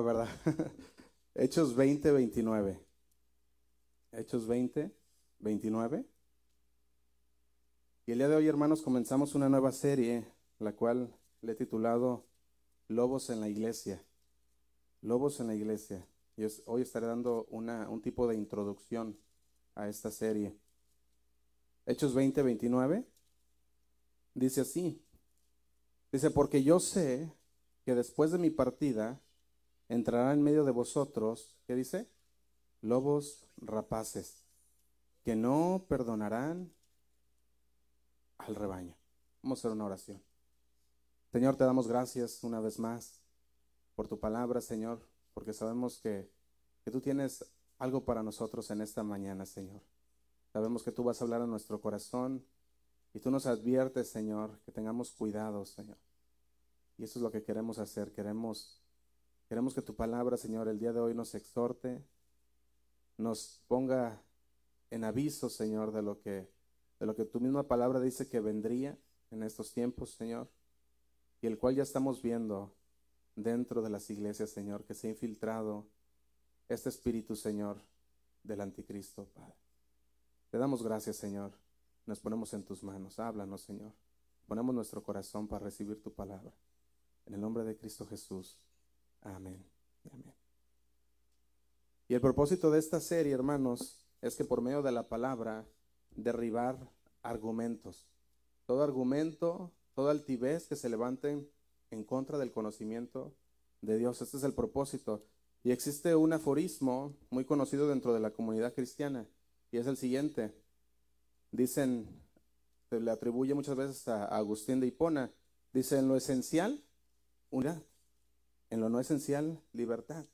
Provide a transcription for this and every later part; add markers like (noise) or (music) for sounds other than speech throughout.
¿verdad? (laughs) Hechos 20, 29. Hechos 20, 29. Y el día de hoy, hermanos, comenzamos una nueva serie, la cual le he titulado Lobos en la Iglesia. Lobos en la Iglesia. Y hoy estaré dando una, un tipo de introducción a esta serie. Hechos 20, 29. Dice así. Dice, porque yo sé que después de mi partida entrará en medio de vosotros, ¿qué dice? Lobos rapaces, que no perdonarán al rebaño. Vamos a hacer una oración. Señor, te damos gracias una vez más por tu palabra, Señor, porque sabemos que, que tú tienes algo para nosotros en esta mañana, Señor. Sabemos que tú vas a hablar a nuestro corazón y tú nos adviertes, Señor, que tengamos cuidado, Señor. Y eso es lo que queremos hacer. Queremos, queremos que tu palabra, Señor, el día de hoy nos exhorte, nos ponga en aviso, Señor, de lo que, de lo que tu misma palabra dice que vendría en estos tiempos, Señor, y el cual ya estamos viendo dentro de las iglesias, Señor, que se ha infiltrado este espíritu, Señor, del anticristo, Padre. Te damos gracias, Señor. Nos ponemos en tus manos. Háblanos, Señor. Ponemos nuestro corazón para recibir tu palabra. En el nombre de Cristo Jesús. Amén. Amén. Y el propósito de esta serie, hermanos, es que por medio de la palabra derribar argumentos. Todo argumento, toda altivez que se levanten en contra del conocimiento de Dios. Este es el propósito. Y existe un aforismo muy conocido dentro de la comunidad cristiana y es el siguiente. Dicen, se le atribuye muchas veces a Agustín de Hipona, dice, en lo esencial, unidad. En lo no esencial, libertad.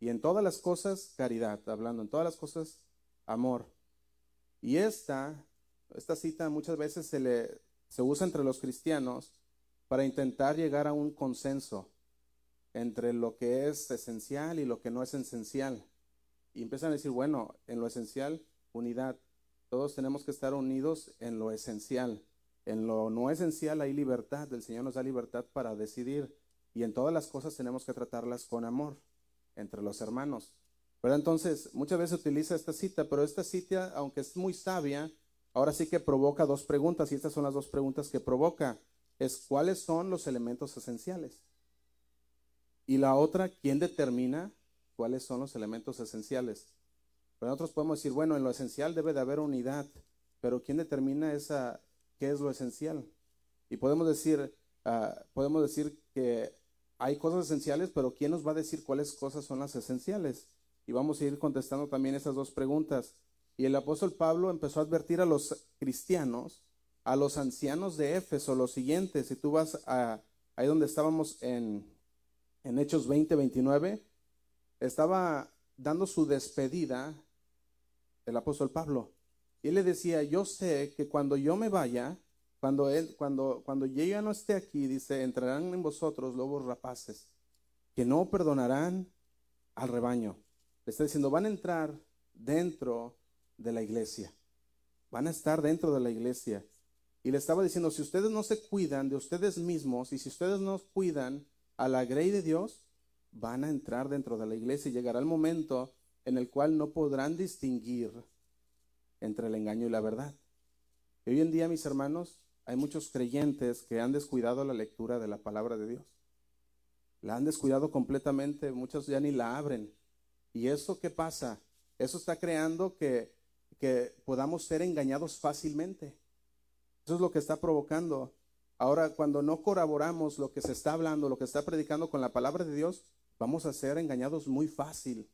Y en todas las cosas, caridad. Hablando en todas las cosas, amor. Y esta, esta cita muchas veces se, le, se usa entre los cristianos para intentar llegar a un consenso entre lo que es esencial y lo que no es esencial. Y empiezan a decir, bueno, en lo esencial, unidad. Todos tenemos que estar unidos en lo esencial. En lo no esencial hay libertad. El Señor nos da libertad para decidir. Y en todas las cosas tenemos que tratarlas con amor entre los hermanos. Pero entonces, muchas veces utiliza esta cita, pero esta cita, aunque es muy sabia, ahora sí que provoca dos preguntas, y estas son las dos preguntas que provoca. Es cuáles son los elementos esenciales. Y la otra, ¿quién determina cuáles son los elementos esenciales? Pero nosotros podemos decir, bueno, en lo esencial debe de haber unidad, pero ¿quién determina esa, qué es lo esencial? Y podemos decir, ah, podemos decir que hay cosas esenciales, pero ¿quién nos va a decir cuáles cosas son las esenciales? Y vamos a ir contestando también esas dos preguntas. Y el apóstol Pablo empezó a advertir a los cristianos, a los ancianos de Éfeso, lo siguiente, si tú vas a ahí donde estábamos en, en Hechos 20, 29, estaba dando su despedida el apóstol Pablo. Y él le decía, yo sé que cuando yo me vaya, cuando, él, cuando, cuando yo no esté aquí, dice, entrarán en vosotros lobos rapaces, que no perdonarán al rebaño. Le está diciendo, van a entrar dentro de la iglesia. Van a estar dentro de la iglesia. Y le estaba diciendo, si ustedes no se cuidan de ustedes mismos y si ustedes no cuidan a la grey de Dios, van a entrar dentro de la iglesia y llegará el momento en el cual no podrán distinguir entre el engaño y la verdad. Hoy en día, mis hermanos, hay muchos creyentes que han descuidado la lectura de la palabra de Dios. La han descuidado completamente, muchos ya ni la abren. ¿Y eso qué pasa? Eso está creando que, que podamos ser engañados fácilmente. Eso es lo que está provocando. Ahora, cuando no colaboramos lo que se está hablando, lo que está predicando con la palabra de Dios, vamos a ser engañados muy fácil.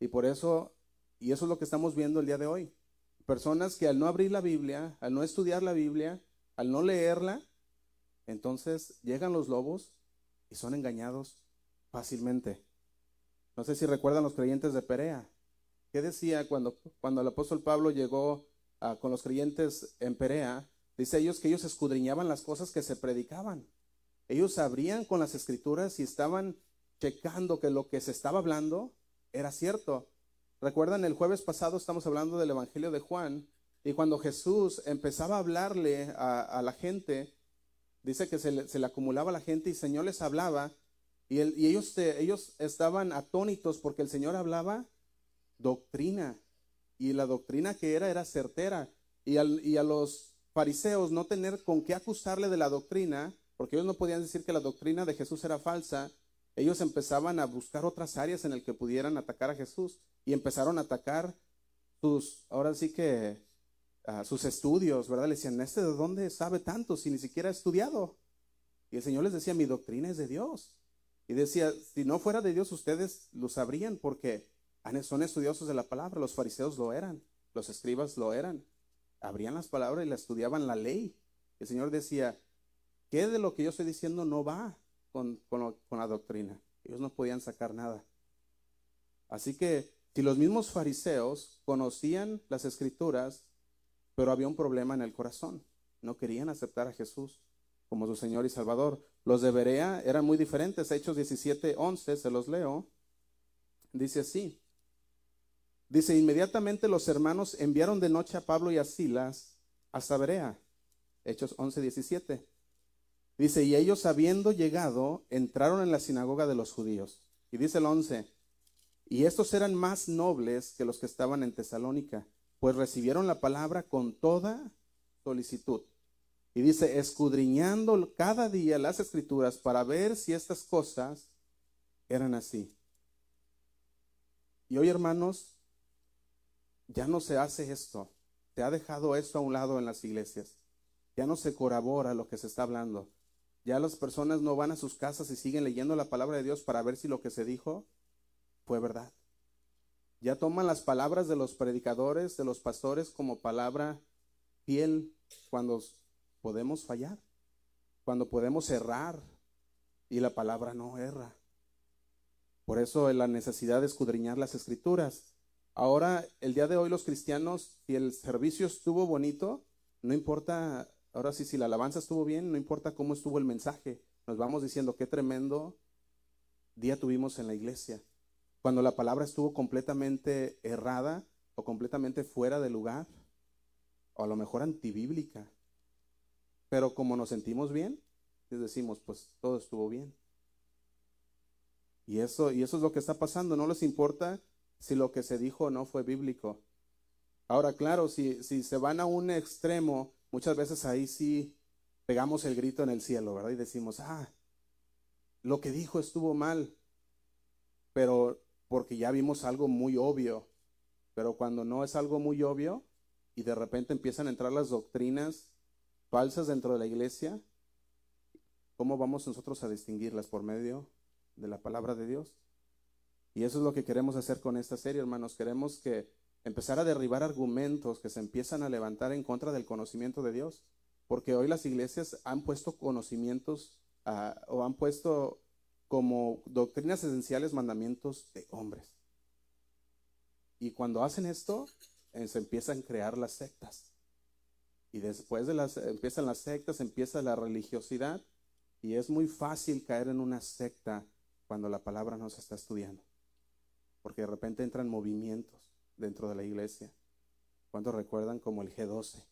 Y por eso, y eso es lo que estamos viendo el día de hoy. Personas que al no abrir la Biblia, al no estudiar la Biblia, al no leerla, entonces llegan los lobos y son engañados fácilmente. No sé si recuerdan los creyentes de Perea. ¿Qué decía cuando, cuando el apóstol Pablo llegó ah, con los creyentes en Perea? Dice ellos que ellos escudriñaban las cosas que se predicaban. Ellos abrían con las escrituras y estaban checando que lo que se estaba hablando era cierto. Recuerdan, el jueves pasado estamos hablando del Evangelio de Juan y cuando Jesús empezaba a hablarle a, la gente, dice que se le, acumulaba la gente y el Señor les hablaba Y, ellos, ellos estaban atónitos porque el Señor hablaba doctrina. Y la doctrina que era era certera. Y, y a los fariseos no tener con qué acusarle de la doctrina, porque ellos no podían decir que la doctrina de Jesús era falsa, ellos empezaban a buscar otras áreas en las que pudieran atacar a Jesús y empezaron a atacar sus, ahora sí que, sus estudios, ¿verdad? Le decían, ¿este de dónde sabe tanto si ni siquiera ha estudiado? Y el Señor les decía, mi doctrina es de Dios. Y decía, si no fuera de Dios, ustedes lo sabrían porque son estudiosos de la palabra. Los fariseos lo eran, los escribas lo eran. Abrían las palabras y la estudiaban la ley. El Señor decía, ¿qué de lo que yo estoy diciendo no va con la doctrina? Ellos no podían sacar nada. Así que si los mismos fariseos conocían las escrituras, pero había un problema en el corazón, no querían aceptar a Jesús como su Señor y Salvador. Los de Berea eran muy diferentes. Hechos 17, 11, se los leo. Dice así. Dice, inmediatamente los hermanos enviaron de noche a Pablo y a Silas hasta Berea. Hechos 11, 17. Dice, y ellos habiendo llegado, entraron en la sinagoga de los judíos. Y dice el 11, y estos eran más nobles que los que estaban en Tesalónica, pues recibieron la palabra con toda solicitud. Y dice, escudriñando cada día las escrituras para ver si estas cosas eran así. Y hoy, hermanos, ya no se hace esto. Se ha dejado esto a un lado en las iglesias. Ya no se corrobora lo que se está hablando. Ya las personas no van a sus casas y siguen leyendo la palabra de Dios para ver si lo que se dijo fue verdad. Ya toman las palabras de los predicadores, de los pastores como palabra fiel cuando podemos fallar, cuando podemos errar y la palabra no erra. Por eso la necesidad de escudriñar las escrituras. Ahora, el día de hoy los cristianos, si el servicio estuvo bonito, no importa, ahora sí, si la alabanza estuvo bien, no importa cómo estuvo el mensaje. Nos vamos diciendo qué tremendo día tuvimos en la iglesia. Cuando la palabra estuvo completamente errada o completamente fuera de lugar, o a lo mejor antibíblica, pero como nos sentimos bien, les decimos, pues todo estuvo bien. Y eso, y eso es lo que está pasando. No les importa si lo que se dijo no fue bíblico. Ahora, claro, si, si se van a un extremo, muchas veces ahí sí pegamos el grito en el cielo, ¿verdad? Y decimos, ah, lo que dijo estuvo mal, pero porque ya vimos algo muy obvio. Pero cuando no es algo muy obvio y de repente empiezan a entrar las doctrinas falsas dentro de la iglesia, ¿cómo vamos nosotros a distinguirlas por medio de la palabra de Dios? Y eso es lo que queremos hacer con esta serie, hermanos. Queremos que empezar a derribar argumentos que se empiezan a levantar en contra del conocimiento de Dios. Porque hoy las iglesias han puesto conocimientos o han puesto como doctrinas esenciales mandamientos de hombres. Y cuando hacen esto, eh, se empiezan a crear las sectas. Y después de las, empiezan las sectas, empieza la religiosidad y es muy fácil caer en una secta cuando la palabra no se está estudiando. Porque de repente entran movimientos dentro de la iglesia. cuando recuerdan como el G12?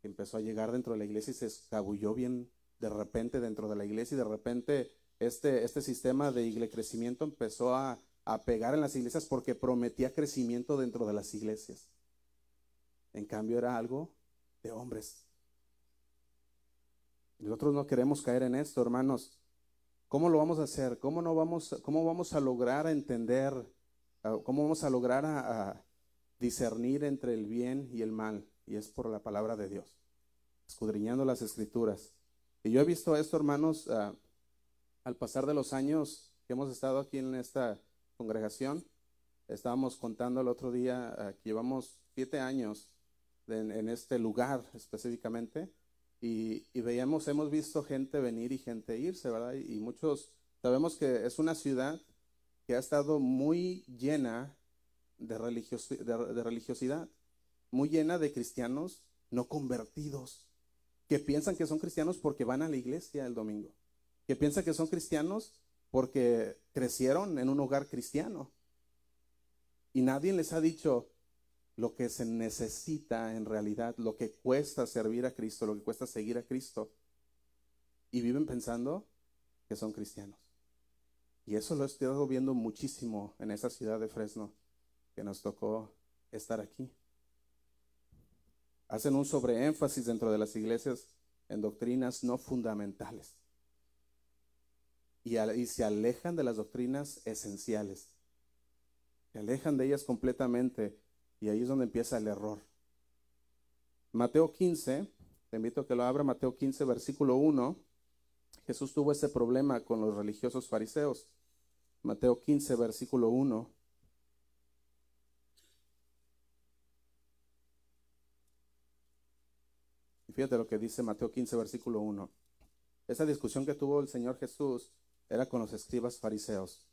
Que empezó a llegar dentro de la iglesia y se escabulló bien de repente dentro de la iglesia y de repente este, este sistema de crecimiento empezó a, a pegar en las iglesias porque prometía crecimiento dentro de las iglesias. En cambio era algo de hombres. Nosotros no queremos caer en esto, hermanos. ¿Cómo lo vamos a hacer? ¿Cómo, no vamos, cómo vamos a lograr entender, cómo vamos a lograr a, discernir entre el bien y el mal? Y es por la palabra de Dios, escudriñando las escrituras. Y yo he visto esto, hermanos, ah, al pasar de los años que hemos estado aquí en esta congregación. Estábamos contando el otro día ah, que llevamos siete años en, este lugar específicamente y, veíamos, hemos visto gente venir y gente irse, ¿verdad? Y, muchos sabemos que es una ciudad que ha estado muy llena de, de, religiosidad, muy llena de cristianos no convertidos, que piensan que son cristianos porque van a la iglesia el domingo, que piensan que son cristianos porque crecieron en un hogar cristiano. Y nadie les ha dicho, lo que se necesita en realidad, lo que cuesta servir a Cristo, lo que cuesta seguir a Cristo. Y viven pensando que son cristianos. Y eso lo he estado viendo muchísimo en esa ciudad de Fresno, que nos tocó estar aquí. Hacen un sobreénfasis dentro de las iglesias en doctrinas no fundamentales. Y, se alejan de las doctrinas esenciales. Se alejan de ellas completamente. Y ahí es donde empieza el error. Mateo 15, te invito a que lo abra, Mateo 15, versículo 1. Jesús tuvo ese problema con los religiosos fariseos. Mateo 15, versículo 1. Y fíjate lo que dice Mateo 15, versículo 1. Esa discusión que tuvo el Señor Jesús era con los escribas fariseos.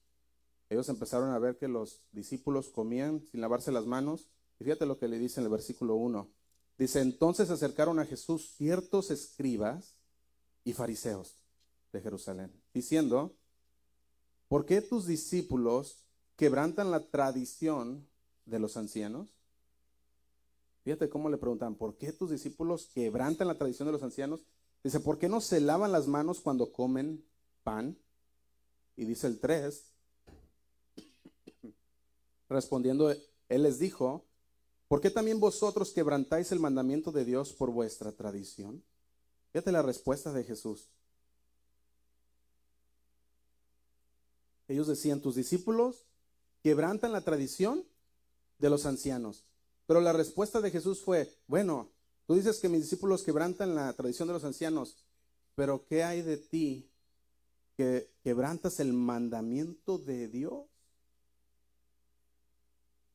Ellos empezaron a ver que los discípulos comían sin lavarse las manos. Y fíjate lo que le dice en el versículo 1. Dice, entonces se acercaron a Jesús ciertos escribas y fariseos de Jerusalén, diciendo, ¿por qué tus discípulos quebrantan la tradición de los ancianos? Fíjate cómo le preguntan, ¿por qué tus discípulos quebrantan la tradición de los ancianos? Dice, ¿por qué no se lavan las manos cuando comen pan? Y dice el 3, respondiendo, él les dijo, ¿por qué también vosotros quebrantáis el mandamiento de Dios por vuestra tradición? Fíjate la respuesta de Jesús. Ellos decían, tus discípulos quebrantan la tradición de los ancianos. Pero la respuesta de Jesús fue, bueno, tú dices que mis discípulos quebrantan la tradición de los ancianos, pero ¿qué hay de ti que quebrantas el mandamiento de Dios?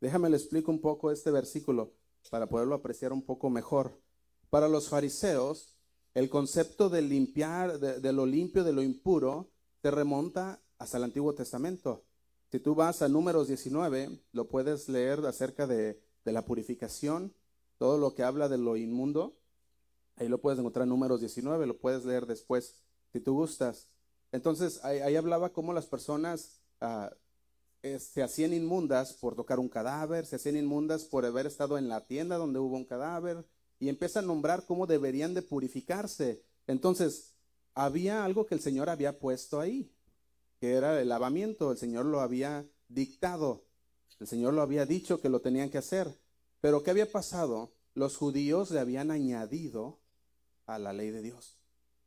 Déjame le explico un poco este versículo para poderlo apreciar un poco mejor. Para los fariseos, el concepto de limpiar, de, de lo limpio, de lo impuro, se remonta hasta el Antiguo Testamento. Si tú vas a números 19, lo puedes leer acerca de, la purificación, todo lo que habla de lo inmundo. Ahí lo puedes encontrar en números 19, lo puedes leer después, si tú gustas. Entonces, ahí, hablaba cómo las personas ah, eh, se hacían inmundas por tocar un cadáver, se hacían inmundas por haber estado en la tienda donde hubo un cadáver, y empieza a nombrar cómo deberían de purificarse. Entonces, había algo que el Señor había puesto ahí que era el lavamiento. El Señor lo había dictado. El Señor lo había dicho que lo tenían que hacer. Pero ¿qué había pasado? Los judíos le habían añadido a la ley de Dios.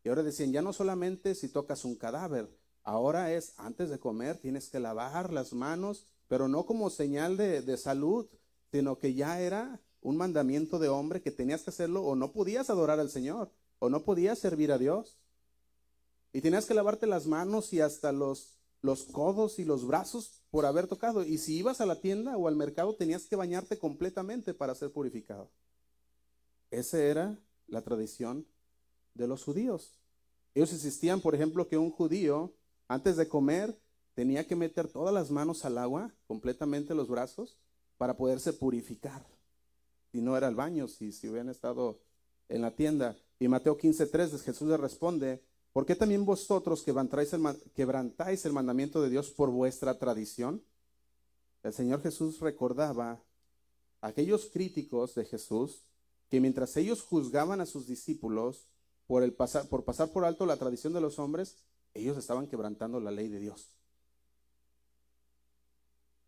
Y ahora decían, ya no solamente si tocas un cadáver, ahora es antes de comer tienes que lavar las manos, pero no como señal de, de salud, sino que ya era un mandamiento de hombre que tenías que hacerlo o no podías adorar al Señor o no podías servir a Dios. Y tenías que lavarte las manos y hasta los, los codos y los brazos por haber tocado. Y si ibas a la tienda o al mercado, tenías que bañarte completamente para ser purificado. Esa era la tradición de los judíos. Ellos insistían, por ejemplo, que un judío, antes de comer, tenía que meter todas las manos al agua, completamente los brazos, para poderse purificar. Si no era el baño, si, si hubieran estado en la tienda. Y Mateo 15:3, Jesús le responde, ¿Por qué también vosotros quebrantáis el, quebrantáis el mandamiento de Dios por vuestra tradición? El Señor Jesús recordaba a aquellos críticos de Jesús que mientras ellos juzgaban a sus discípulos por, el pasar, por pasar por alto la tradición de los hombres, ellos estaban quebrantando la ley de Dios.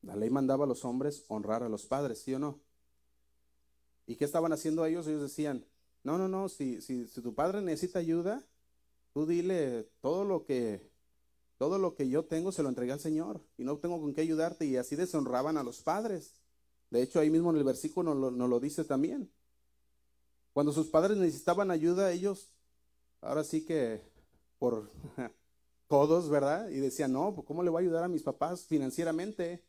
La ley mandaba a los hombres honrar a los padres, ¿sí o no? ¿Y qué estaban haciendo ellos? Ellos decían, no, no, no, si, si, si tu padre necesita ayuda, Tú dile todo lo que todo lo que yo tengo se lo entregué al Señor y no tengo con qué ayudarte y así deshonraban a los padres. De hecho, ahí mismo en el versículo nos lo, lo dice también. Cuando sus padres necesitaban ayuda, ellos, ahora sí que por (laughs) todos, ¿verdad? Y decían, no, pues, ¿cómo le voy a ayudar a mis papás financieramente?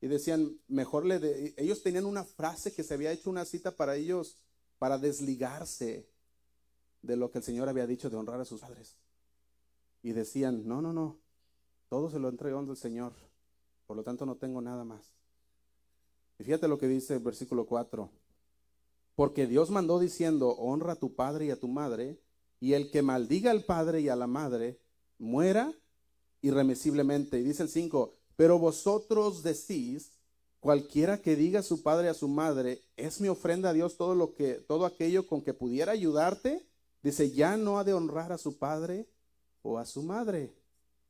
Y decían, mejor le... De... Ellos tenían una frase que se había hecho una cita para ellos, para desligarse de lo que el Señor había dicho de honrar a sus padres. Y decían, no, no, no, todo se lo entregó al Señor, por lo tanto no tengo nada más. Y fíjate lo que dice el versículo 4. Porque Dios mandó diciendo, honra a tu padre y a tu madre, y el que maldiga al padre y a la madre, muera irremisiblemente. Y dice el 5, pero vosotros decís, cualquiera que diga a su padre a su madre, es mi ofrenda a Dios todo lo que, todo aquello con que pudiera ayudarte, Dice, ya no ha de honrar a su padre o a su madre.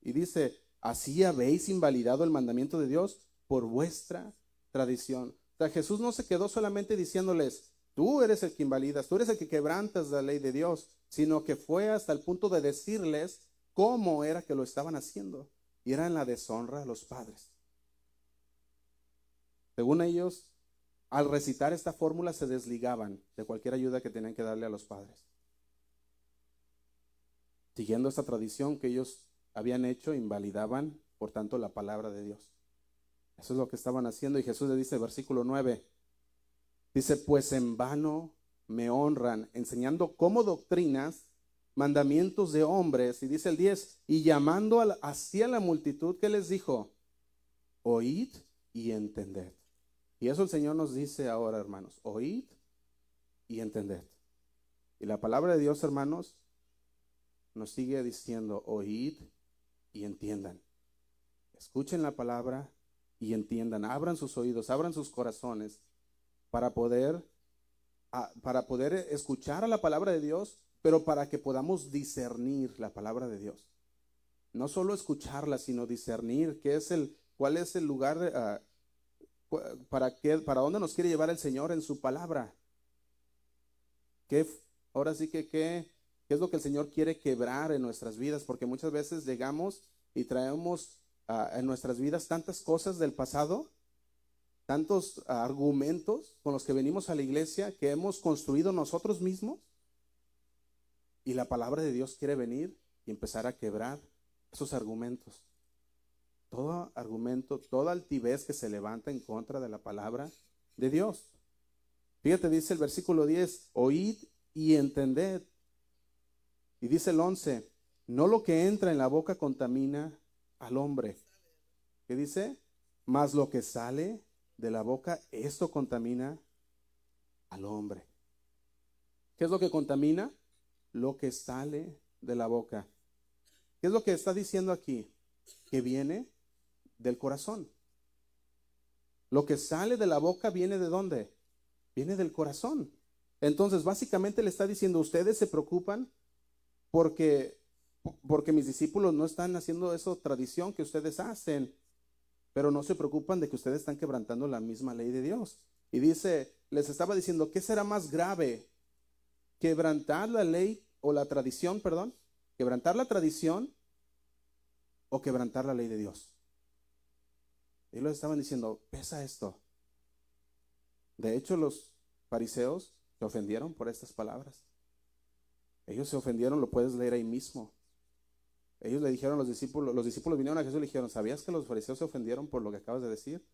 Y dice, Así habéis invalidado el mandamiento de Dios por vuestra tradición. O sea, Jesús no se quedó solamente diciéndoles, tú eres el que invalidas, tú eres el que quebrantas la ley de Dios, sino que fue hasta el punto de decirles cómo era que lo estaban haciendo. Y era en la deshonra a los padres. Según ellos, al recitar esta fórmula se desligaban de cualquier ayuda que tenían que darle a los padres. Siguiendo esta tradición que ellos habían hecho, invalidaban, por tanto, la palabra de Dios. Eso es lo que estaban haciendo. Y Jesús le dice, versículo 9, dice, pues en vano me honran, enseñando como doctrinas mandamientos de hombres. Y dice el 10, y llamando hacia la multitud, ¿qué les dijo? Oíd y entended. Y eso el Señor nos dice ahora, hermanos, oíd y entended. Y la palabra de Dios, hermanos, nos sigue diciendo, oíd y entiendan. Escuchen la palabra y entiendan. Abran sus oídos, abran sus corazones para poder, para poder escuchar a la palabra de Dios, pero para que podamos discernir la palabra de Dios. No solo escucharla, sino discernir qué es el, cuál es el lugar, ah, para qué, para dónde nos quiere llevar el Señor en su palabra. ¿Qué, ahora sí que qué ¿Qué es lo que el Señor quiere quebrar en nuestras vidas? Porque muchas veces llegamos y traemos ah, en nuestras vidas tantas cosas del pasado, tantos argumentos con los que venimos a la iglesia que hemos construido nosotros mismos. Y la palabra de Dios quiere venir y empezar a quebrar esos argumentos. Todo argumento, toda altivez que se levanta en contra de la palabra de Dios. Fíjate, dice el versículo 10, oíd y entended y dice el 11, no lo que entra en la boca contamina al hombre. ¿Qué dice? Más lo que sale de la boca, esto contamina al hombre. ¿Qué es lo que contamina? Lo que sale de la boca. ¿Qué es lo que está diciendo aquí? Que viene del corazón. Lo que sale de la boca viene de dónde? Viene del corazón. Entonces, básicamente le está diciendo, ustedes se preocupan porque, porque mis discípulos no están haciendo eso tradición que ustedes hacen, pero no se preocupan de que ustedes están quebrantando la misma ley de Dios. Y dice, les estaba diciendo, ¿qué será más grave? ¿Quebrantar la ley o la tradición, perdón? ¿Quebrantar la tradición o quebrantar la ley de Dios? Y estaban diciendo, pesa esto. De hecho, los fariseos se ofendieron por estas palabras. Ellos se ofendieron, lo puedes leer ahí mismo. Ellos le dijeron a los discípulos, los discípulos vinieron a Jesús y le dijeron, ¿sabías que los fariseos se ofendieron por lo que acabas de decir?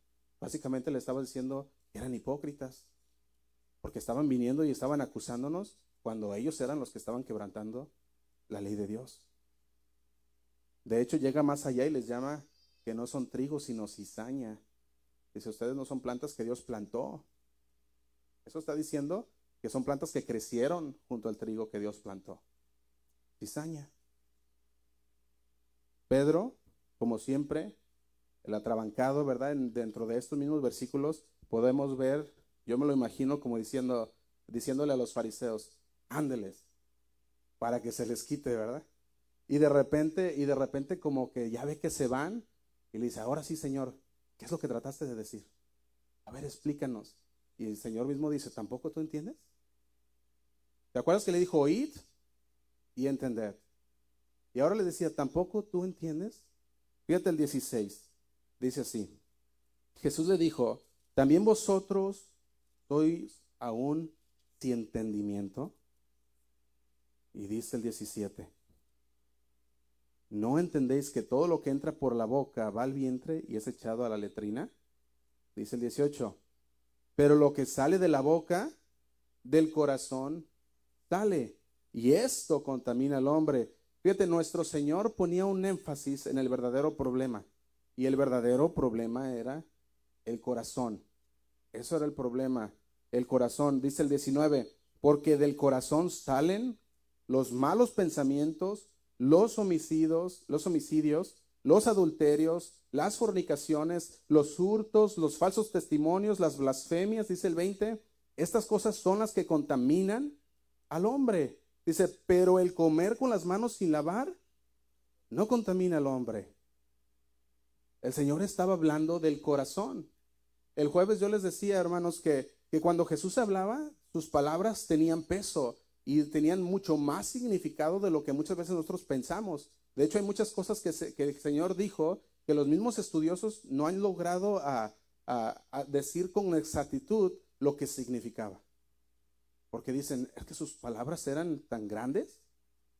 Básicamente le estaba diciendo eran hipócritas, porque estaban viniendo y estaban acusándonos cuando ellos eran los que estaban quebrantando la ley de Dios. De hecho, llega más allá y les llama que no son trigo, sino cizaña. Dice, ustedes no son plantas que Dios plantó. Eso está diciendo que son plantas que crecieron junto al trigo que Dios plantó. Cizaña. Pedro, como siempre, el atrabancado, ¿verdad? dentro de estos mismos versículos podemos ver, yo me lo imagino como diciendo, diciéndole a los fariseos, ándeles, para que se les quite, ¿verdad? Y de repente, y de repente como que ya ve que se van y le dice, ahora sí, Señor, ¿qué es lo que trataste de decir? A ver, explícanos. Y el Señor mismo dice, ¿tampoco tú entiendes? ¿Te acuerdas que le dijo oíd y entender? Y ahora le decía, ¿tampoco tú entiendes? Fíjate el 16, dice así. Jesús le dijo, ¿también vosotros sois aún sin entendimiento? Y dice el 17, ¿no entendéis que todo lo que entra por la boca va al vientre y es echado a la letrina? Dice el 18, pero lo que sale de la boca, del corazón, sale. Y esto contamina al hombre. Fíjate, nuestro Señor ponía un énfasis en el verdadero problema. Y el verdadero problema era el corazón. Eso era el problema, el corazón. Dice el 19, porque del corazón salen los malos pensamientos, los homicidios, los homicidios, los adulterios, las fornicaciones, los hurtos, los falsos testimonios, las blasfemias, dice el 20. Estas cosas son las que contaminan al hombre. Dice, pero el comer con las manos sin lavar no contamina al hombre, El Señor estaba hablando del corazón. El jueves yo les decía, hermanos, que, que cuando Jesús hablaba, sus palabras tenían peso y tenían mucho más significado de lo que muchas veces nosotros pensamos. De hecho, hay muchas cosas que, que el Señor dijo que los mismos estudiosos no han logrado a, decir con exactitud lo que significaba. Porque dicen, es que sus palabras eran tan grandes,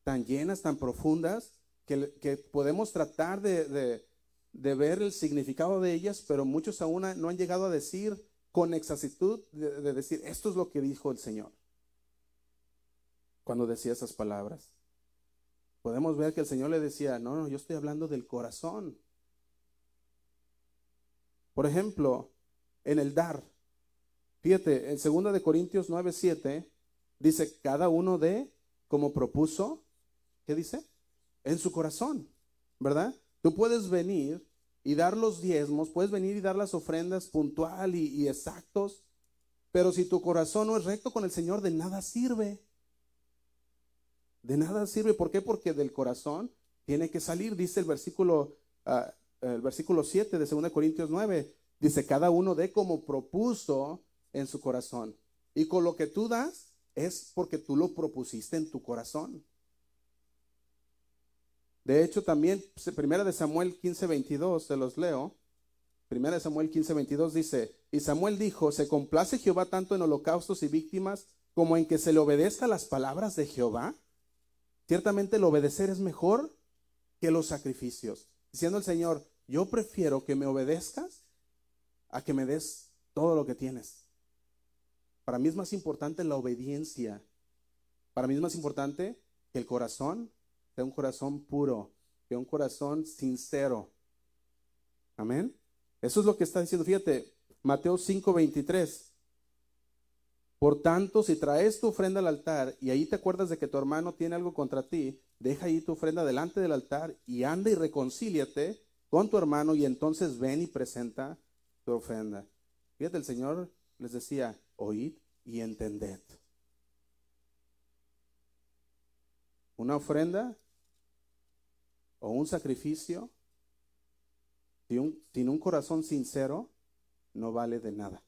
tan llenas, tan profundas, que, podemos tratar de, ver el significado de ellas, pero muchos aún no han llegado a decir con exactitud, de, decir, esto es lo que dijo el Señor cuando decía esas palabras. Podemos ver que el Señor le decía, no, no, yo estoy hablando del corazón. Por ejemplo, en el dar. Fíjate, en 2 de Corintios 9, 7 dice, cada uno de como propuso, ¿qué dice? en su corazón, ¿verdad? Tú puedes venir y dar los diezmos, puedes venir y dar las ofrendas puntual y, exactos, pero si tu corazón no es recto con el Señor, de nada sirve. De nada sirve. ¿Por qué? Porque del corazón tiene que salir, dice el versículo, ah, el versículo 7 de 2 Corintios 9. Dice, cada uno dé como propuso en su corazón. Y con lo que tú das es porque tú lo propusiste en tu corazón. De hecho, también, primera de Samuel 15, 22, se los leo. Primera de Samuel 15, 22 dice, y Samuel dijo, ¿se complace Jehová tanto en holocaustos y víctimas como en que se le obedezca las palabras de Jehová? Ciertamente el obedecer es mejor que los sacrificios. Diciendo el Señor, yo prefiero que me obedezcas a que me des todo lo que tienes. Para mí es más importante la obediencia. Para mí es más importante que el corazón de un corazón puro, de un corazón sincero. Amén. Eso es lo que está diciendo. Fíjate, Mateo 5:23. Por tanto, si traes tu ofrenda al altar y ahí te acuerdas de que tu hermano tiene algo contra ti, deja ahí tu ofrenda delante del altar y anda y reconcíliate con tu hermano y entonces ven y presenta tu ofrenda. Fíjate, el Señor les decía, oíd y entended. Una ofrenda o un sacrificio sin un, sin un corazón sincero no vale de nada.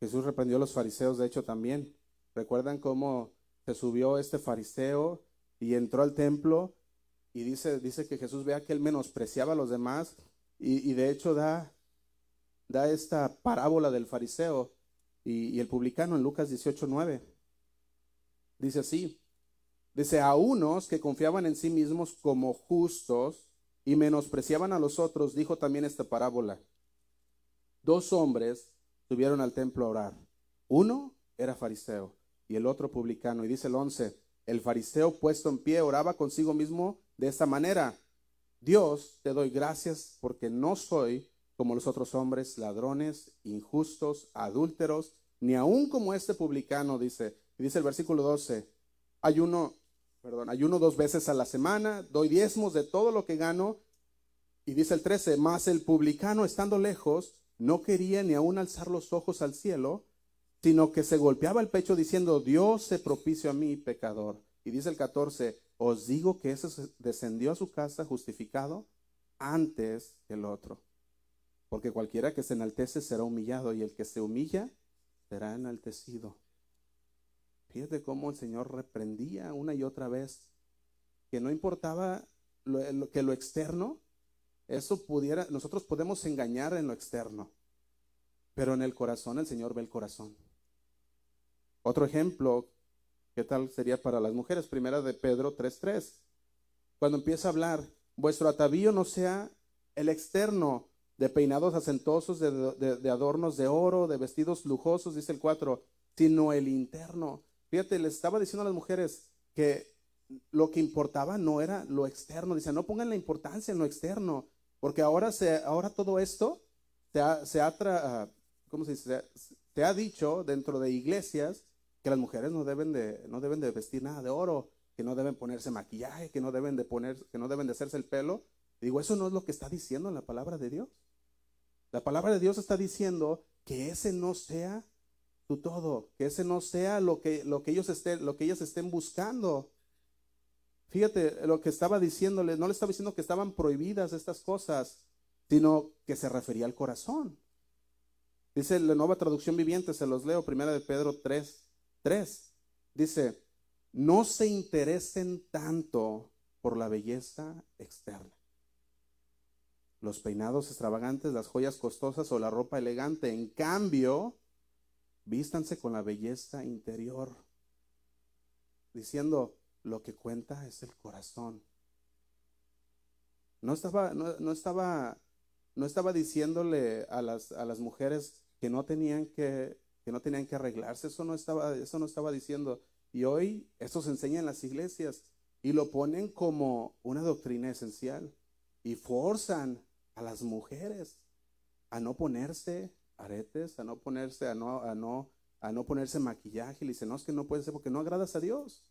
Jesús reprendió a los fariseos, de hecho, también. ¿Recuerdan cómo se subió este fariseo y entró al templo? Y dice, dice que Jesús vea que él menospreciaba a los demás y, de hecho da, da esta parábola del fariseo y, el publicano en Lucas 18, 9. Dice así, Dice, a unos que confiaban en sí mismos como justos y menospreciaban a los otros, dijo también esta parábola. Dos hombres subieron al templo a orar. Uno era fariseo y el otro publicano. Y dice el once, el fariseo puesto en pie oraba consigo mismo de esta manera. Dios, te doy gracias porque no soy como los otros hombres, ladrones, injustos, adúlteros, ni aun como este publicano, dice. Y dice el versículo 12, ayuno perdón, ayuno dos veces a la semana, doy diezmos de todo lo que gano. Y dice el 13, más el publicano estando lejos, no quería ni aún alzar los ojos al cielo, sino que se golpeaba el pecho diciendo, Dios se propicio a mí, pecador. Y dice el 14, os digo que ese descendió a su casa justificado antes que el otro. Porque cualquiera que se enaltece será humillado y el que se humilla será enaltecido. Fíjate cómo el Señor reprendía una y otra vez que no importaba lo, que lo externo, eso pudiera, nosotros podemos engañar en lo externo, pero en el corazón el Señor ve el corazón. Otro ejemplo, ¿qué tal sería para las mujeres? Primera de Pedro 3.3. Cuando empieza a hablar, vuestro atavío no sea el externo de peinados acentosos, de, de adornos de oro, de vestidos lujosos, dice el 4, sino el interno, Fíjate, les estaba diciendo a las mujeres que lo que importaba no era lo externo. Dice, no pongan la importancia en lo externo, porque ahora, se, ahora todo esto se ha, se ha ah, ¿cómo se dice? Ha dicho dentro de iglesias que las mujeres no deben de, no deben de vestir nada de oro, que no deben ponerse maquillaje, que no deben de poner, que no deben de hacerse el pelo. Digo, eso no es lo que está diciendo la palabra de Dios. La palabra de Dios está diciendo que ese no sea todo, que ese no sea lo que, lo que ellos estén, lo que estén buscando. fíjate lo que estaba diciéndole, no le estaba diciendo que estaban prohibidas estas cosas, sino que se refería al corazón. Dice la nueva traducción viviente, se los leo, primera de Pedro 3, 3. Dice, no se interesen tanto por la belleza externa. Los peinados extravagantes, las joyas costosas o la ropa elegante. En cambio, vístanse con la belleza interior. Diciendo, lo que cuenta es el corazón. No estaba, no, estaba, no estaba diciéndole a las, a las mujeres que no tenían que, que no tenían que arreglarse. Eso no estaba, eso no estaba diciendo. Y hoy eso se enseña en las iglesias y lo ponen como una doctrina esencial y forzan a las mujeres a no ponerse aretes, a no ponerse, a no, a no, a no ponerse maquillaje. Y dicen, no, es que no puede ser porque no agradas a Dios.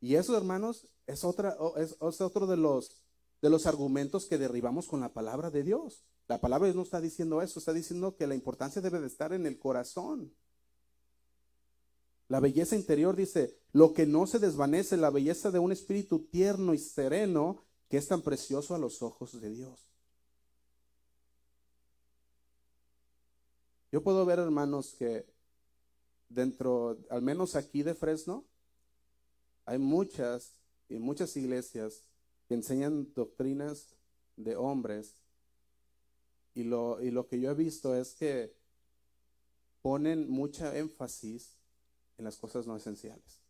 Y eso, hermanos, es, otra, es, es otro de los, de los argumentos que derribamos con la palabra de Dios. La palabra no está diciendo eso, está diciendo que la importancia debe de estar en el corazón. La belleza interior dice, lo que no se desvanece, la belleza de un espíritu tierno y sereno que es tan precioso a los ojos de Dios. Yo puedo ver, hermanos, que dentro, al menos aquí de Fresno, hay muchas y muchas iglesias que enseñan doctrinas de hombres y lo, y lo que yo he visto es que ponen mucha énfasis en las cosas no esenciales.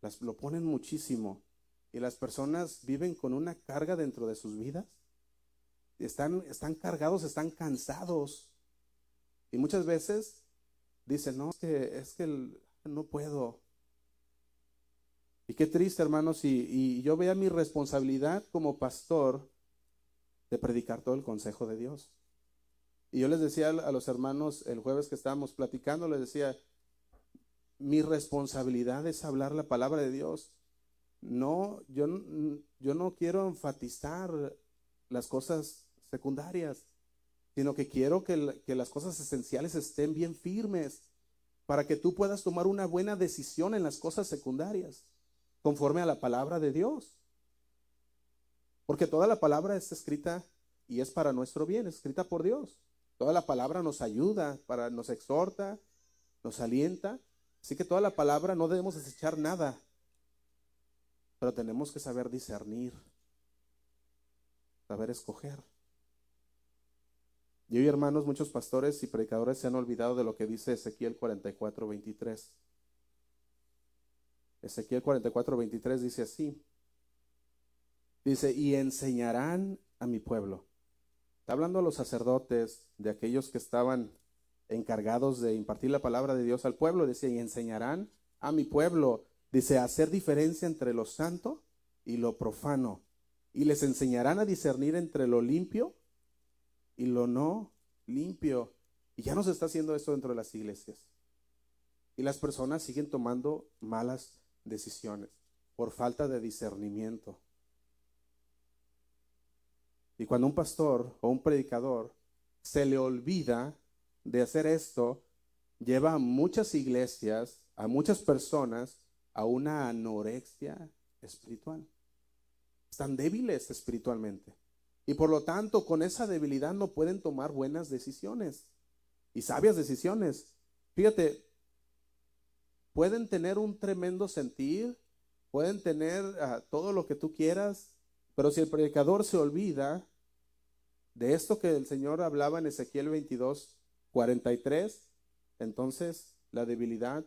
Las, lo ponen muchísimo. Y las personas viven con una carga dentro de sus vidas. Están, están cargados, están cansados. Y muchas veces dicen, no, es que, es que no puedo. Y qué triste, hermanos. Y, yo vea mi responsabilidad como pastor de predicar todo el consejo de Dios. Y yo les decía a los hermanos el jueves que estábamos platicando, les decía, mi responsabilidad es hablar la palabra de Dios. No, yo, yo no quiero enfatizar las cosas secundarias, sino que quiero que, las cosas esenciales estén bien firmes para que tú puedas tomar una buena decisión en las cosas secundarias, conforme a la palabra de Dios. Porque toda la palabra es escrita y es para nuestro bien, es escrita por Dios. Toda la palabra nos ayuda, para, nos exhorta, nos alienta Así que toda la palabra no debemos desechar nada, pero tenemos que saber discernir, saber escoger. Y hermanos, muchos pastores y predicadores se han olvidado de lo que dice Ezequiel 44, 23. Ezequiel 44, 23 dice así. Dice, y enseñarán a mi pueblo. Está hablando a los sacerdotes, de aquellos que estaban encargados de impartir la palabra de Dios al pueblo, dice, y enseñarán a mi pueblo, dice, hacer diferencia entre lo santo y lo profano, y les enseñarán a discernir entre lo limpio y lo no limpio. Y ya no se está haciendo esto dentro de las iglesias. Y las personas siguen tomando malas decisiones por falta de discernimiento. Y cuando un pastor o un predicador se le olvida de hacer esto lleva a muchas iglesias, a muchas personas, a una anorexia espiritual. Están débiles espiritualmente. Y por lo tanto, con esa debilidad no pueden tomar buenas decisiones y sabias decisiones. Fíjate, pueden tener un tremendo sentir, pueden tener ah, todo lo que tú quieras, pero si el predicador se olvida de esto que el Señor hablaba en Ezequiel 22, 43, entonces la debilidad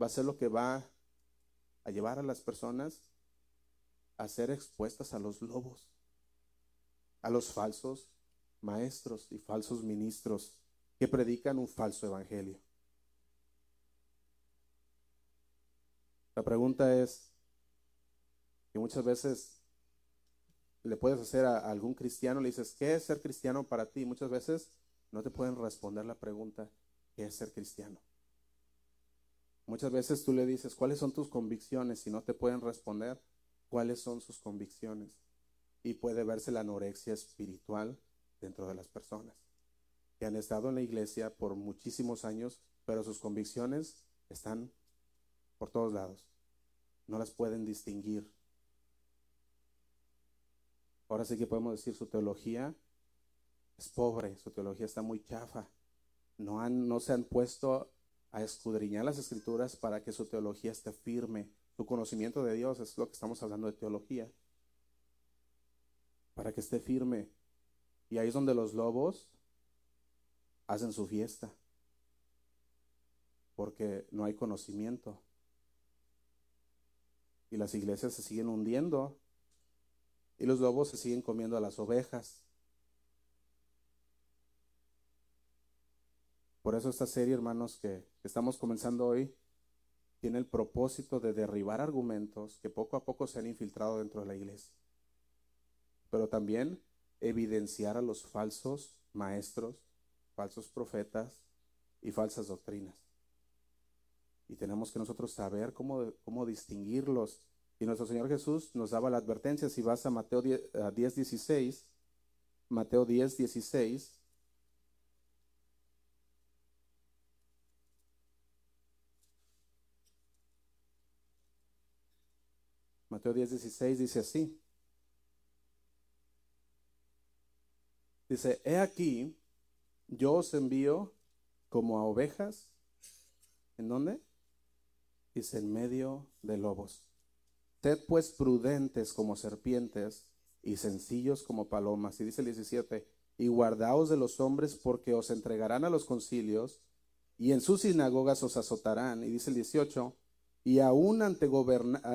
va a ser lo que va a llevar a las personas a ser expuestas a los lobos, a los falsos maestros y falsos ministros que predican un falso evangelio. La pregunta es, que muchas veces le puedes hacer a, algún cristiano, le dices, ¿qué es ser cristiano para ti? Muchas veces no te pueden responder la pregunta, ¿qué es ser cristiano? Muchas veces tú le dices, ¿cuáles son tus convicciones? Y no te pueden responder cuáles son sus convicciones. Y puede verse la anorexia espiritual dentro de las personas que han estado en la iglesia por muchísimos años, pero sus convicciones están por todos lados. No las pueden distinguir Ahora sí que podemos decir su teología es pobre, su teología está muy chafa. No, han, no se han puesto a escudriñar las escrituras para que su teología esté firme. Su conocimiento de Dios es lo que estamos hablando de teología. Para que esté firme. Y ahí es donde los lobos hacen su fiesta. Porque no hay conocimiento. Y las iglesias se siguen hundiendo. Y los lobos se siguen comiendo a las ovejas. Por eso esta serie, hermanos, que estamos comenzando hoy, tiene el propósito de derribar argumentos que poco a poco se han infiltrado dentro de la iglesia. Pero también evidenciar a los falsos maestros, falsos profetas y falsas doctrinas. Y tenemos que nosotros saber cómo, cómo distinguirlos. Y nuestro Señor Jesús nos daba la advertencia, si vas a Mateo 10, 10 16, Mateo 10, 16, Mateo 10, 16 dice así. Dice, he aquí, yo os envío como a ovejas. ¿En dónde? Dice, en medio de lobos. Sed pues prudentes como serpientes y sencillos como palomas. Y dice el 17, y guardaos de los hombres porque os entregarán a los concilios y en sus sinagogas os azotarán. Y dice el 18, y aún ante,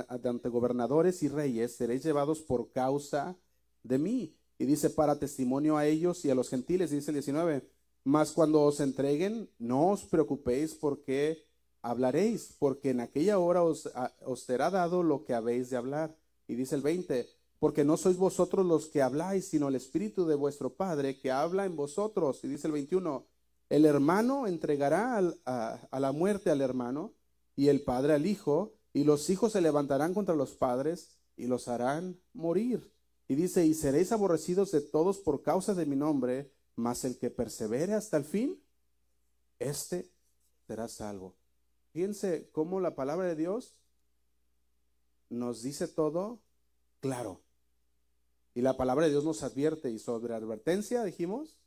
ante gobernadores y reyes seréis llevados por causa de mí. Y dice, para testimonio a ellos y a los gentiles, dice el 19, mas cuando os entreguen, no os preocupéis porque hablaréis, porque en aquella hora os, será dado lo que habéis de hablar. Y dice el 20, porque no sois vosotros los que habláis, sino el Espíritu de vuestro Padre que habla en vosotros. Y dice el 21, el hermano entregará a la muerte al hermano y el padre al hijo, y los hijos se levantarán contra los padres y los harán morir. Y dice, y seréis aborrecidos de todos por causa de mi nombre, mas el que persevere hasta el fin, este será salvo. Fíjense cómo la palabra de Dios nos dice todo claro. Y la palabra de Dios nos advierte y sobre advertencia, dijimos,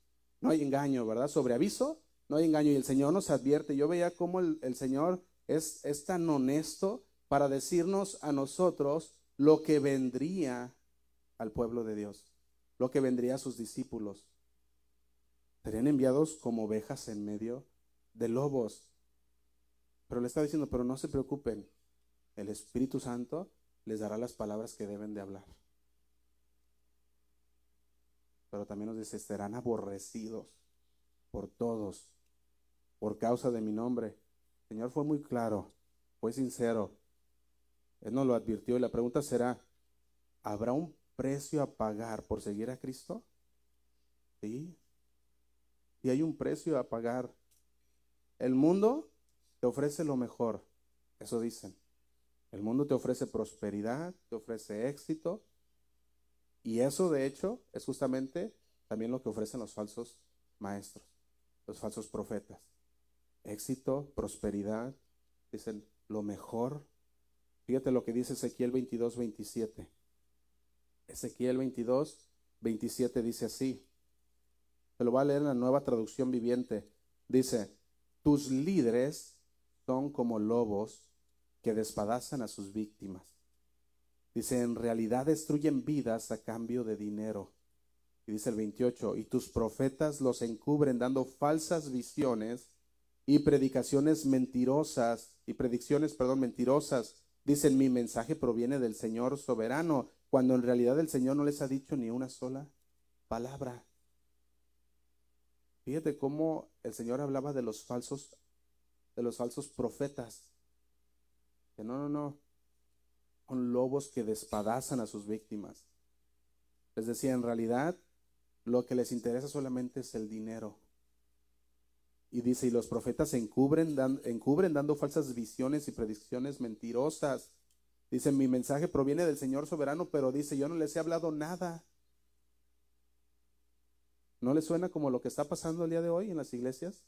no hay engaño, ¿verdad? Sobre aviso, no hay engaño. Y el Señor nos advierte. Yo veía cómo el, el Señor es, tan honesto para decirnos a nosotros lo que vendría al pueblo de Dios, lo que vendría a sus discípulos. Serían enviados como ovejas en medio de lobos. Pero le está diciendo, pero no se preocupen, el Espíritu Santo les dará las palabras que deben de hablar. Pero también nos dice, serán aborrecidos por todos, por causa de mi nombre. Señor fue muy claro, fue sincero. Él nos lo advirtió y la pregunta será, ¿habrá un precio a pagar por seguir a Cristo? Sí. Y hay un precio a pagar. El mundo te ofrece lo mejor, eso dicen. El mundo te ofrece prosperidad, te ofrece éxito. Y eso, de hecho, es justamente también lo que ofrecen los falsos maestros, los falsos profetas éxito, prosperidad, dicen lo mejor. Fíjate lo que dice Ezequiel 22, 27. Ezequiel 22, 27 dice así. Se lo va a leer en la nueva traducción viviente. Dice, tus líderes son como lobos que despadazan a sus víctimas. Dice, en realidad destruyen vidas a cambio de dinero. Y dice el 28, y tus profetas los encubren dando falsas visiones y predicaciones mentirosas y predicciones, perdón, mentirosas. Dicen, mi mensaje proviene del Señor soberano, cuando en realidad el Señor no les ha dicho ni una sola palabra. Fíjate cómo el Señor hablaba de los falsos, de los falsos profetas. Que no, no, no. Son lobos que despadazan a sus víctimas. Les decía, en realidad, lo que les interesa solamente es el dinero. Y dice, y los profetas encubren, encubren dando falsas visiones y predicciones mentirosas. Dice, mi mensaje proviene del Señor soberano, pero dice, yo no les he hablado nada. ¿No les suena como lo que está pasando el día de hoy en las iglesias?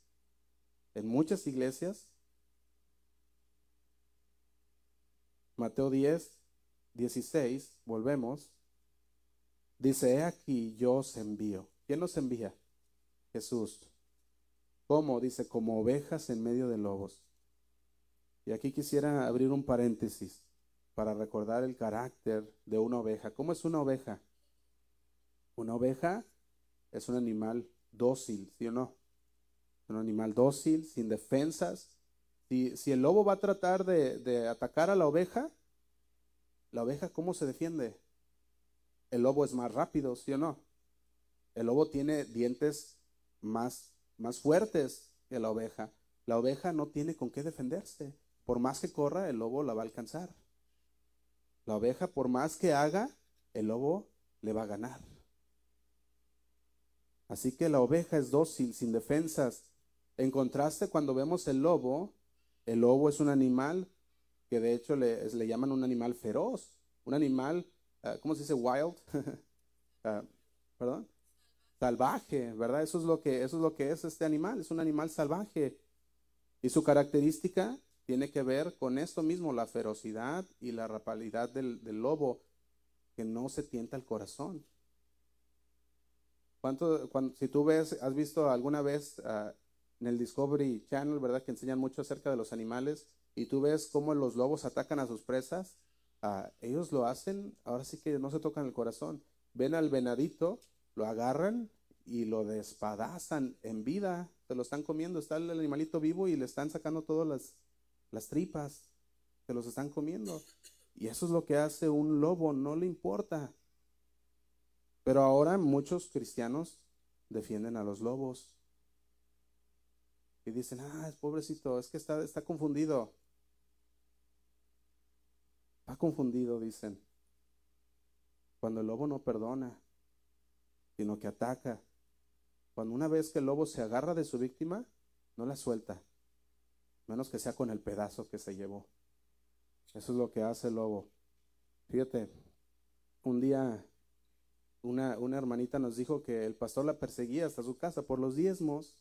En muchas iglesias. Mateo 10, 16, volvemos. Dice, he aquí yo os envío. ¿Quién nos envía? Jesús. ¿Cómo? Dice, como ovejas en medio de lobos. Y aquí quisiera abrir un paréntesis para recordar el carácter de una oveja. ¿Cómo es una oveja? Una oveja es un animal dócil, ¿sí o no? Un animal dócil, sin defensas. Si, el lobo va a tratar de, de atacar a la oveja, la oveja, ¿cómo se defiende? El lobo es más rápido, ¿sí o no? El lobo tiene dientes más, más fuertes que la oveja. La oveja no tiene con qué defenderse. Por más que corra, el lobo la va a alcanzar. La oveja, por más que haga, el lobo le va a ganar. Así que la oveja es dócil, sin defensas. En contraste, cuando vemos el lobo, el lobo es un animal que de hecho le, le llaman un animal feroz, un animal, uh, ¿cómo se dice? Wild, uh, (laughs) perdón, salvaje, ¿verdad? Eso es lo que eso es lo que es este animal, es un animal salvaje y su característica tiene que ver con esto mismo, la ferocidad y la rapalidad del, del lobo, que no se tienta el corazón. ¿Cuánto, cuando, si tú ves, has visto alguna vez uh, en el Discovery Channel, ¿verdad? Que enseñan mucho acerca de los animales y tú ves cómo los lobos atacan a sus presas, uh, ellos lo hacen, ahora sí que no se tocan el corazón. Ven al venadito, lo agarran y lo despadazan en vida, se lo están comiendo, está el animalito vivo y le están sacando todas las, las tripas, se los están comiendo. Y eso es lo que hace un lobo, no le importa. Pero ahora muchos cristianos defienden a los lobos. Y dicen, ah, es pobrecito, es que está, está confundido. Está confundido, dicen. Cuando el lobo no perdona, sino que ataca. Cuando una vez que el lobo se agarra de su víctima, no la suelta, menos que sea con el pedazo que se llevó. Eso es lo que hace el lobo. Fíjate, un día una, una hermanita nos dijo que el pastor la perseguía hasta su casa por los diezmos.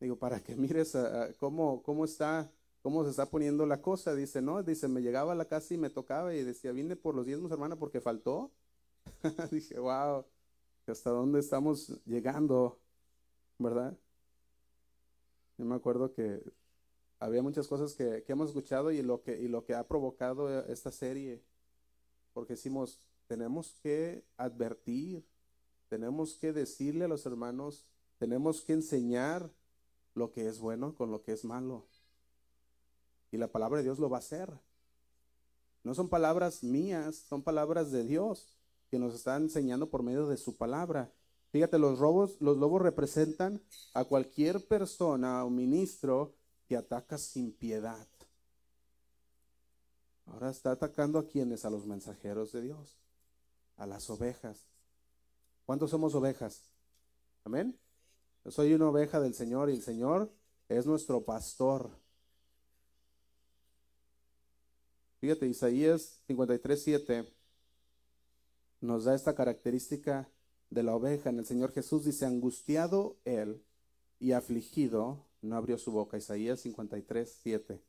Digo, para que mires cómo, cómo está, cómo se está poniendo la cosa. Dice, no, dice, me llegaba a la casa y me tocaba y decía, vine por los diezmos, hermana, porque faltó. (laughs) Dije, wow, hasta dónde estamos llegando, ¿verdad? Yo me acuerdo que había muchas cosas que, que hemos escuchado y lo que, y lo que ha provocado esta serie, porque decimos, tenemos que advertir, tenemos que decirle a los hermanos, tenemos que enseñar lo que es bueno con lo que es malo. Y la palabra de Dios lo va a hacer. No son palabras mías, son palabras de Dios que nos está enseñando por medio de su palabra. Fíjate, los robos, los lobos representan a cualquier persona o ministro que ataca sin piedad. Ahora está atacando a quienes, a los mensajeros de Dios a las ovejas. ¿Cuántos somos ovejas? Amén. Yo soy una oveja del Señor y el Señor es nuestro pastor. Fíjate, Isaías 53, 7 nos da esta característica de la oveja. En el Señor Jesús dice, angustiado él y afligido, no abrió su boca. Isaías 53, 7.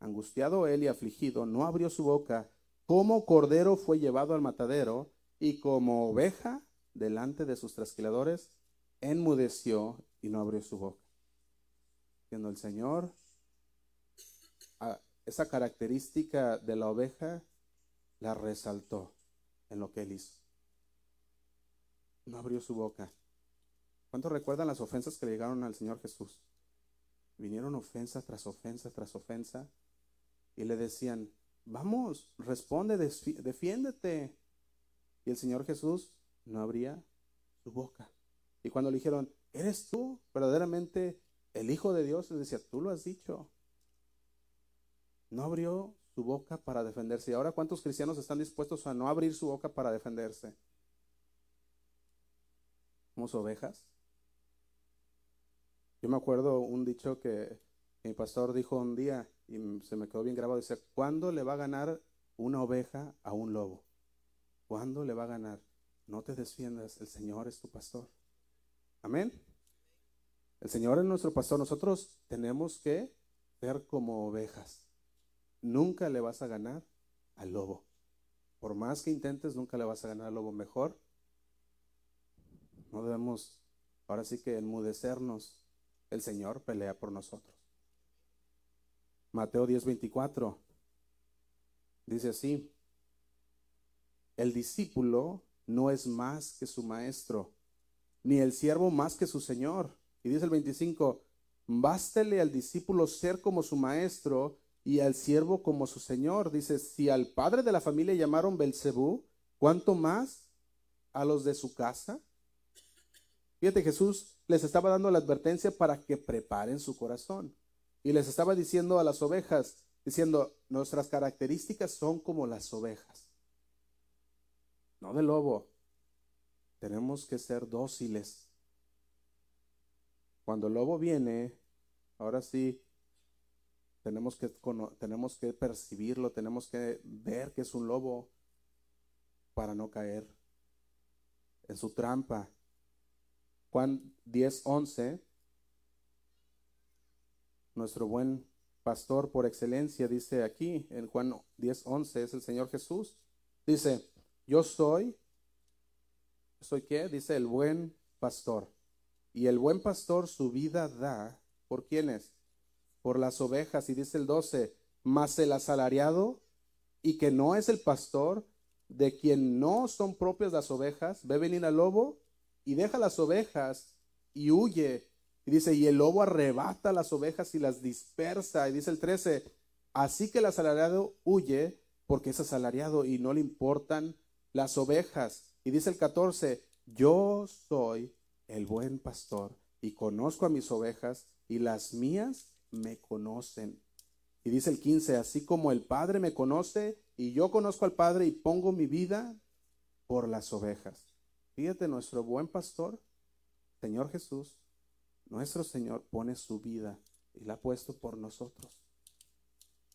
Angustiado él y afligido, no abrió su boca. Como cordero fue llevado al matadero y como oveja delante de sus trasquiladores, enmudeció y no abrió su boca. Siendo el Señor, esa característica de la oveja la resaltó en lo que él hizo. No abrió su boca. ¿Cuántos recuerdan las ofensas que le llegaron al Señor Jesús? Vinieron ofensa tras ofensa tras ofensa y le decían, vamos, responde, defiéndete. Y el Señor Jesús no abría su boca. Y cuando le dijeron, ¿eres tú verdaderamente el Hijo de Dios? Él decía, tú lo has dicho. No abrió su boca para defenderse. ¿Y ahora cuántos cristianos están dispuestos a no abrir su boca para defenderse? ¿Somos ovejas? Yo me acuerdo un dicho que mi pastor dijo un día y se me quedó bien grabado. Dice, ¿cuándo le va a ganar una oveja a un lobo? ¿Cuándo le va a ganar? No te defiendas, el Señor es tu pastor. Amén. El Señor es nuestro pastor. Nosotros tenemos que ser como ovejas. Nunca le vas a ganar al lobo. Por más que intentes, nunca le vas a ganar al lobo mejor. No debemos, ahora sí que enmudecernos. El Señor pelea por nosotros. Mateo 10:24 dice así, el discípulo no es más que su maestro, ni el siervo más que su señor. Y dice el 25, bástele al discípulo ser como su maestro y al siervo como su señor. Dice, si al padre de la familia llamaron Belcebú, ¿cuánto más a los de su casa? Fíjate, Jesús les estaba dando la advertencia para que preparen su corazón. Y les estaba diciendo a las ovejas, diciendo, nuestras características son como las ovejas, no del lobo. Tenemos que ser dóciles. Cuando el lobo viene, ahora sí, tenemos que, tenemos que percibirlo, tenemos que ver que es un lobo para no caer en su trampa. Juan 10, 11, nuestro buen pastor por excelencia, dice aquí en Juan 10, 11, es el Señor Jesús. Dice, yo soy, ¿soy qué? Dice el buen pastor. Y el buen pastor su vida da, ¿por quiénes? Por las ovejas. Y dice el 12, más el asalariado y que no es el pastor, de quien no son propias las ovejas, ve venir al lobo y deja las ovejas y huye. Y dice, y el lobo arrebata las ovejas y las dispersa. Y dice el 13, así que el asalariado huye porque es asalariado y no le importan las ovejas. Y dice el 14, yo soy el buen pastor y conozco a mis ovejas y las mías me conocen. Y dice el 15, así como el Padre me conoce y yo conozco al Padre y pongo mi vida por las ovejas. Fíjate, nuestro buen pastor, Señor Jesús, nuestro Señor pone su vida y la ha puesto por nosotros.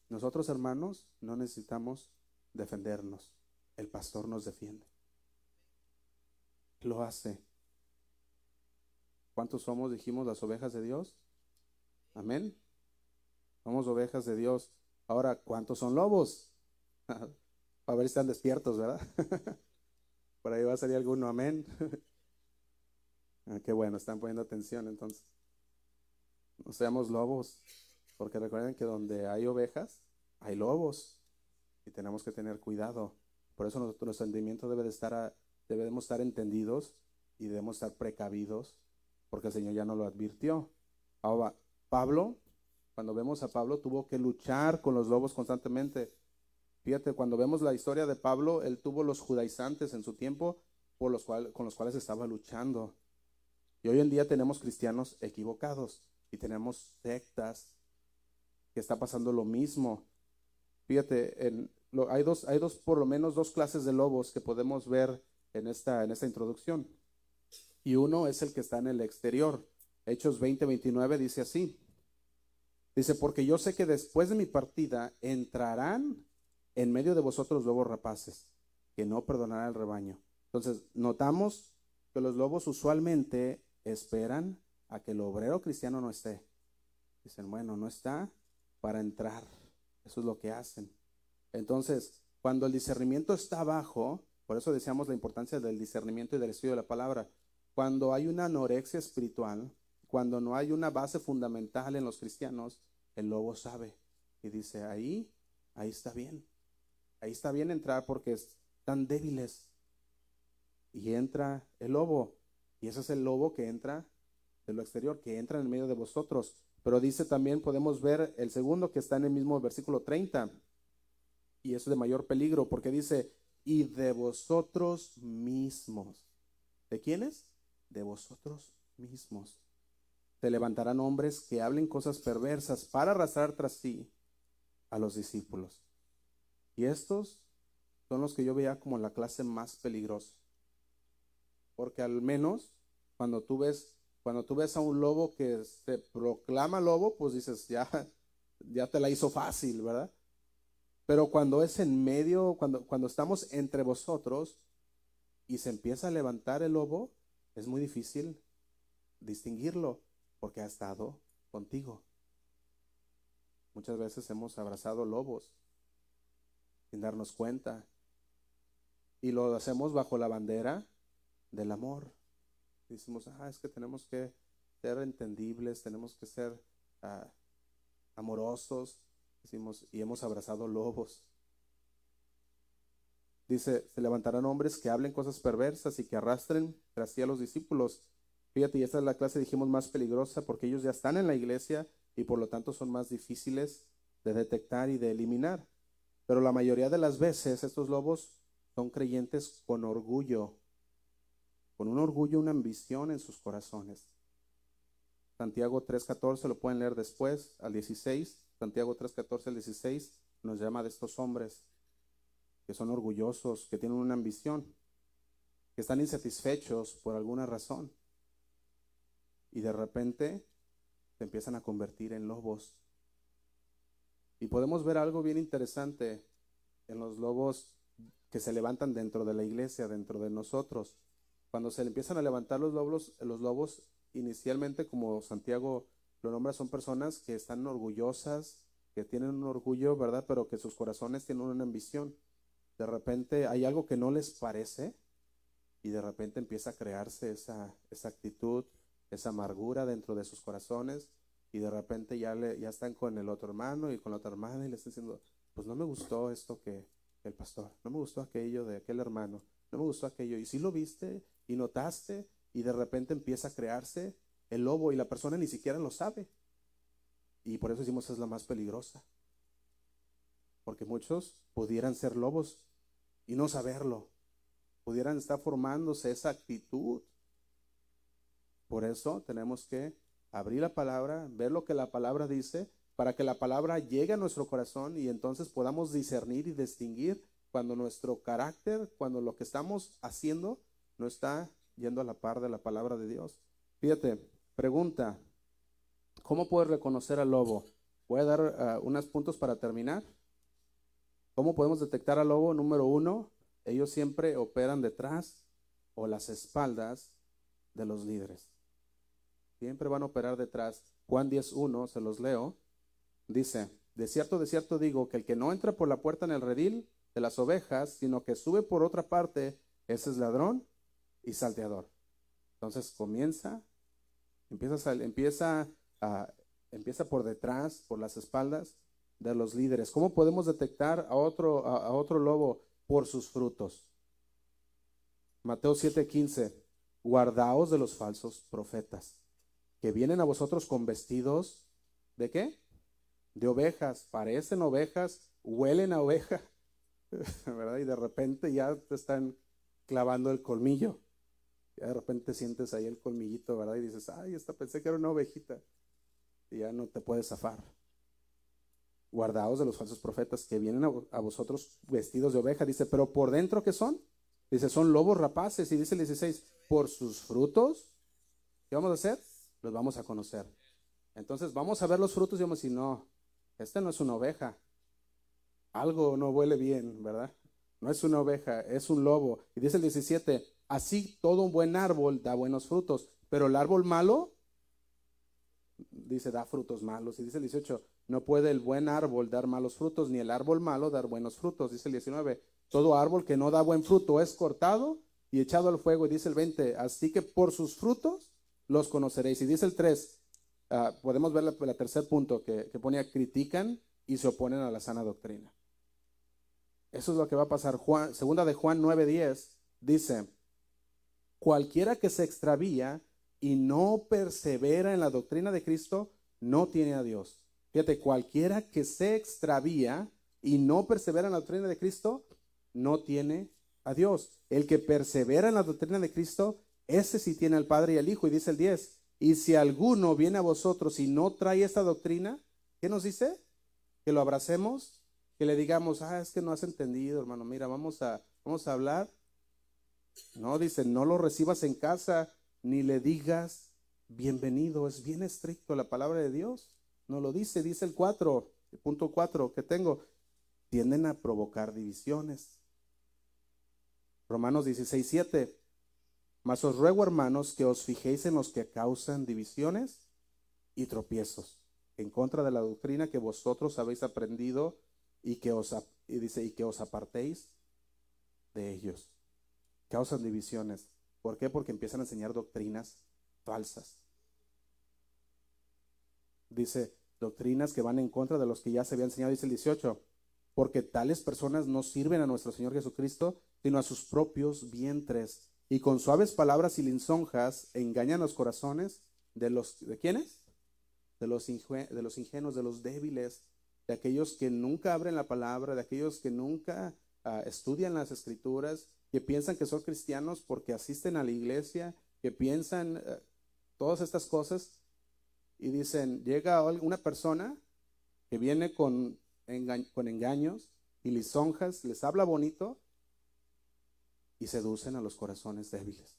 Nosotros, hermanos, no necesitamos defendernos. El pastor nos defiende. Lo hace. ¿Cuántos somos, dijimos, las ovejas de Dios? Amén. Somos ovejas de Dios. Ahora, ¿cuántos son lobos? (laughs) A ver si están despiertos, ¿verdad? (laughs) Por ahí va a salir alguno, amén. (laughs) ah, qué bueno, están poniendo atención entonces. No seamos lobos, porque recuerden que donde hay ovejas, hay lobos y tenemos que tener cuidado. Por eso nuestro, entendimiento debe de estar, debemos estar entendidos y debemos estar precavidos, porque el Señor ya nos lo advirtió. Ahora, Pablo, cuando vemos a Pablo, tuvo que luchar con los lobos constantemente. Fíjate, cuando vemos la historia de Pablo, él tuvo los judaizantes en su tiempo con los cuales estaba luchando. Y hoy en día tenemos cristianos equivocados y tenemos sectas que está pasando lo mismo. Fíjate, en, hay, dos, hay dos, por lo menos dos clases de lobos que podemos ver en esta, en esta introducción. Y uno es el que está en el exterior. Hechos 20, 29 dice así. Dice, porque yo sé que después de mi partida entrarán en medio de vosotros lobos rapaces, que no perdonará el rebaño. Entonces, notamos que los lobos usualmente esperan a que el obrero cristiano no esté. Dicen, bueno, no está para entrar. Eso es lo que hacen. Entonces, cuando el discernimiento está bajo, por eso decíamos la importancia del discernimiento y del estudio de la palabra, cuando hay una anorexia espiritual, cuando no hay una base fundamental en los cristianos, el lobo sabe y dice, ahí, ahí está bien. Ahí está bien entrar porque están débiles. Y entra el lobo. Y ese es el lobo que entra de lo exterior, que entra en medio de vosotros. Pero dice también, podemos ver el segundo que está en el mismo versículo 30. Y eso es de mayor peligro porque dice, y de vosotros mismos. ¿De quiénes? De vosotros mismos. Se levantarán hombres que hablen cosas perversas para arrastrar tras sí a los discípulos. Y estos son los que yo veía como la clase más peligrosa. Porque al menos cuando tú ves, cuando tú ves a un lobo que se proclama lobo, pues dices, ya, ya te la hizo fácil, ¿verdad? Pero cuando es en medio, cuando, cuando estamos entre vosotros y se empieza a levantar el lobo, es muy difícil distinguirlo porque ha estado contigo. Muchas veces hemos abrazado lobos sin darnos cuenta. y lo hacemos bajo la bandera del amor. Decimos, ah, es que tenemos que ser entendibles, tenemos que ser ah, amorosos. Decimos, y hemos abrazado lobos. Dice, se levantarán hombres que hablen cosas perversas y que arrastren tras sí a los discípulos. Fíjate, y esta es la clase, dijimos, más peligrosa porque ellos ya están en la iglesia y por lo tanto son más difíciles de detectar y de eliminar. Pero la mayoría de las veces estos lobos son creyentes con orgullo, con un orgullo, una ambición en sus corazones. Santiago 3.14 lo pueden leer después, al 16. Santiago 3.14 al 16 nos llama de estos hombres que son orgullosos, que tienen una ambición, que están insatisfechos por alguna razón. Y de repente se empiezan a convertir en lobos. Y podemos ver algo bien interesante en los lobos que se levantan dentro de la iglesia, dentro de nosotros. Cuando se empiezan a levantar los lobos, los lobos inicialmente, como Santiago lo nombra, son personas que están orgullosas, que tienen un orgullo, ¿verdad? Pero que sus corazones tienen una ambición. De repente hay algo que no les parece y de repente empieza a crearse esa, esa actitud, esa amargura dentro de sus corazones y de repente ya, le, ya están con el otro hermano y con la otra hermana y le están diciendo, pues no me gustó esto que el pastor, no me gustó aquello de aquel hermano, no me gustó aquello. Y si lo viste y notaste y de repente empieza a crearse el lobo y la persona ni siquiera lo sabe. Y por eso decimos es la más peligrosa. Porque muchos pudieran ser lobos y no saberlo. Pudieran estar formándose esa actitud. Por eso tenemos que abrir la palabra, ver lo que la palabra dice, para que la palabra llegue a nuestro corazón y entonces podamos discernir y distinguir cuando nuestro carácter, cuando lo que estamos haciendo no está yendo a la par de la palabra de Dios. Fíjate, pregunta, ¿cómo puedes reconocer al lobo? Voy a dar uh, unos puntos para terminar. ¿Cómo podemos detectar al lobo? Número uno, ellos siempre operan detrás o las espaldas de los líderes. Siempre van a operar detrás. Juan 10.1, se los leo, dice, de cierto, de cierto digo que el que no entra por la puerta en el redil de las ovejas, sino que sube por otra parte, ese es ladrón y salteador. Entonces comienza, empieza, empieza, empieza por detrás, por las espaldas de los líderes. ¿Cómo podemos detectar a otro, a, otro lobo por sus frutos? Mateo 7:15, guardaos de los falsos profetas, que vienen a vosotros con vestidos de qué? De ovejas, parecen ovejas, huelen a oveja, (laughs) ¿verdad? Y de repente ya te están clavando el colmillo. Ya de repente sientes ahí el colmillito, ¿verdad? Y dices, ay, esta pensé que era una ovejita. Y ya no te puedes zafar. Guardaos de los falsos profetas que vienen a, vosotros vestidos de oveja. Dice, pero por dentro, ¿qué son? Dice, son lobos rapaces. Y dice el 16, por sus frutos, ¿qué vamos a hacer? Los vamos a conocer. Entonces vamos a ver los frutos y vamos a decir, no, este no es una oveja. Algo no huele bien, ¿verdad? No es una oveja, es un lobo. Y dice el 17, así todo un buen árbol da buenos frutos, pero el árbol malo, dice, da frutos malos. Y dice el 18, no puede el buen árbol dar malos frutos, ni el árbol malo dar buenos frutos. Dice el 19, todo árbol que no da buen fruto es cortado y echado al fuego. Y dice el 20, así que por sus frutos los conoceréis. Y dice el 3, ah, podemos ver el tercer punto que, que pone, critican y se oponen a la sana doctrina. Eso es lo que va a pasar. Juan, segunda de Juan 9:10 dice, cualquiera que se extravía y no persevera en la doctrina de Cristo, no tiene a Dios. Fíjate, cualquiera que se extravía y no persevera en la doctrina de Cristo, no tiene a Dios. El que persevera en la doctrina de Cristo, ese sí tiene al Padre y al Hijo. Y dice el 10, y si alguno viene a vosotros y no trae esta doctrina, ¿qué nos dice? Que lo abracemos que le digamos, ah, es que no has entendido, hermano, mira, vamos a, vamos a hablar. No, dice, no lo recibas en casa, ni le digas bienvenido. Es bien estricto la palabra de Dios. No lo dice, dice el 4, el punto 4 que tengo. Tienden a provocar divisiones. Romanos 16, 7. Mas os ruego, hermanos, que os fijéis en los que causan divisiones y tropiezos, en contra de la doctrina que vosotros habéis aprendido y que os, y dice, y que os apartéis de ellos. causan divisiones. ¿Por qué? Porque empiezan a enseñar doctrinas falsas. Dice, doctrinas que van en contra de los que ya se había enseñado, dice el 18, porque tales personas no sirven a nuestro Señor Jesucristo, sino a sus propios vientres, y con suaves palabras y lisonjas engañan los corazones de los, ¿de quiénes? De los, de los ingenuos, de los débiles, de aquellos que nunca abren la palabra, de aquellos que nunca ah, estudian las escrituras, que piensan que son cristianos porque asisten a la iglesia, que piensan ah, todas estas cosas y dicen, llega una persona que viene con, con engaños y lisonjas, les habla bonito y seducen a los corazones débiles.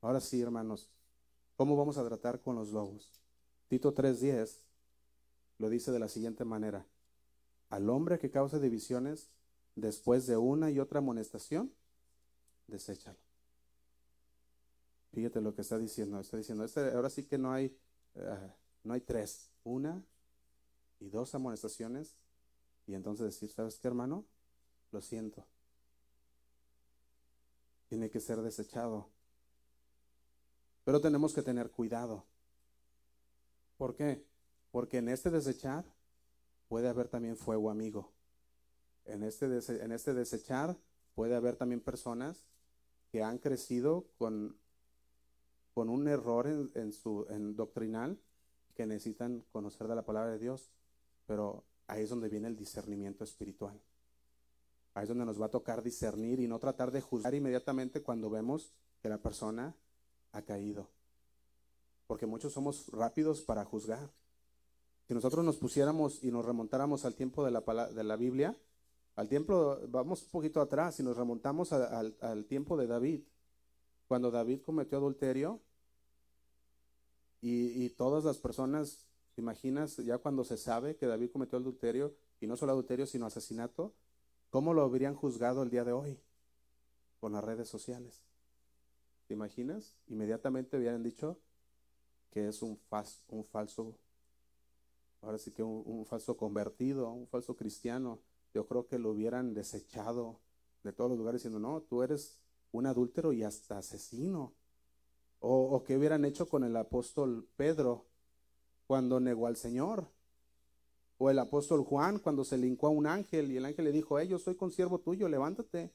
Ahora sí, hermanos, ¿cómo vamos a tratar con los lobos? Tito 3:10 lo dice de la siguiente manera. Al hombre que causa divisiones, después de una y otra amonestación, deséchalo. Fíjate lo que está diciendo. Está diciendo, este, ahora sí que no hay, eh, no hay tres, una y dos amonestaciones. Y entonces decir, ¿sabes qué, hermano? Lo siento. Tiene que ser desechado. Pero tenemos que tener cuidado. ¿Por qué? Porque en este desechar puede haber también fuego amigo. En este, en este desechar puede haber también personas que han crecido con, con un error en, su en doctrinal que necesitan conocer de la palabra de Dios. Pero ahí es donde viene el discernimiento espiritual. Ahí es donde nos va a tocar discernir y no tratar de juzgar inmediatamente cuando vemos que la persona ha caído. Porque muchos somos rápidos para juzgar. Si nosotros nos pusiéramos y nos remontáramos al tiempo de la, de la Biblia, al tiempo, vamos un poquito atrás y nos remontamos al tiempo de David, cuando David cometió adulterio y, y todas las personas, ¿te imaginas ya cuando se sabe que David cometió adulterio, y no solo adulterio, sino asesinato, cómo lo habrían juzgado el día de hoy? Con las redes sociales. ¿Te imaginas? Inmediatamente hubieran dicho, que es un, falso, ahora sí que un, falso convertido, un falso cristiano, yo creo que lo hubieran desechado de todos los lugares diciendo, no, tú eres un adúltero y hasta asesino. O, o que hubieran hecho con el apóstol Pedro cuando negó al Señor. O el apóstol Juan cuando se lincó a un ángel y el ángel le dijo, hey, yo soy consiervo tuyo, levántate.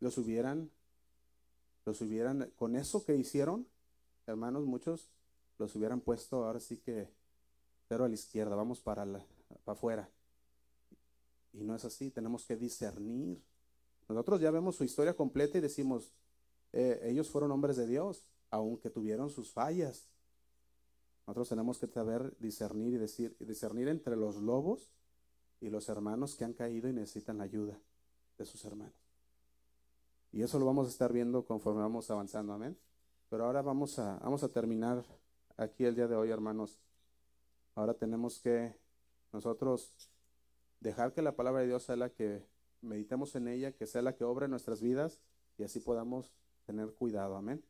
Los hubieran, los hubieran, con eso que hicieron, hermanos, muchos los hubieran puesto ahora sí que pero a la izquierda, vamos para, la, afuera. Y no es así, tenemos que discernir. Nosotros ya vemos su historia completa y decimos, eh, ellos fueron hombres de Dios, aunque tuvieron sus fallas. Nosotros tenemos que saber discernir y decir, discernir entre los lobos y los hermanos que han caído y necesitan la ayuda de sus hermanos. Y eso lo vamos a estar viendo conforme vamos avanzando, amén. Pero ahora vamos a, vamos a terminar aquí el día de hoy, hermanos. Ahora tenemos que nosotros dejar que la palabra de Dios sea la que meditemos en ella, que sea la que obre en nuestras vidas y así podamos tener cuidado. Amén.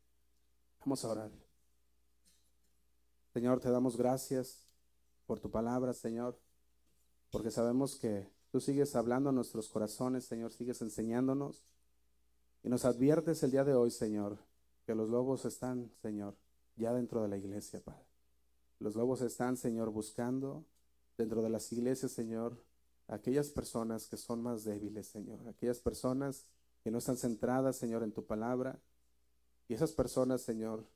Vamos a orar. Señor, te damos gracias por tu palabra, Señor, porque sabemos que tú sigues hablando a nuestros corazones, Señor, sigues enseñándonos y nos adviertes el día de hoy, Señor, que los lobos están, Señor, ya dentro de la iglesia, Padre. Los lobos están, Señor, buscando dentro de las iglesias, Señor, aquellas personas que son más débiles, Señor, aquellas personas que no están centradas, Señor, en tu palabra. Y esas personas, Señor,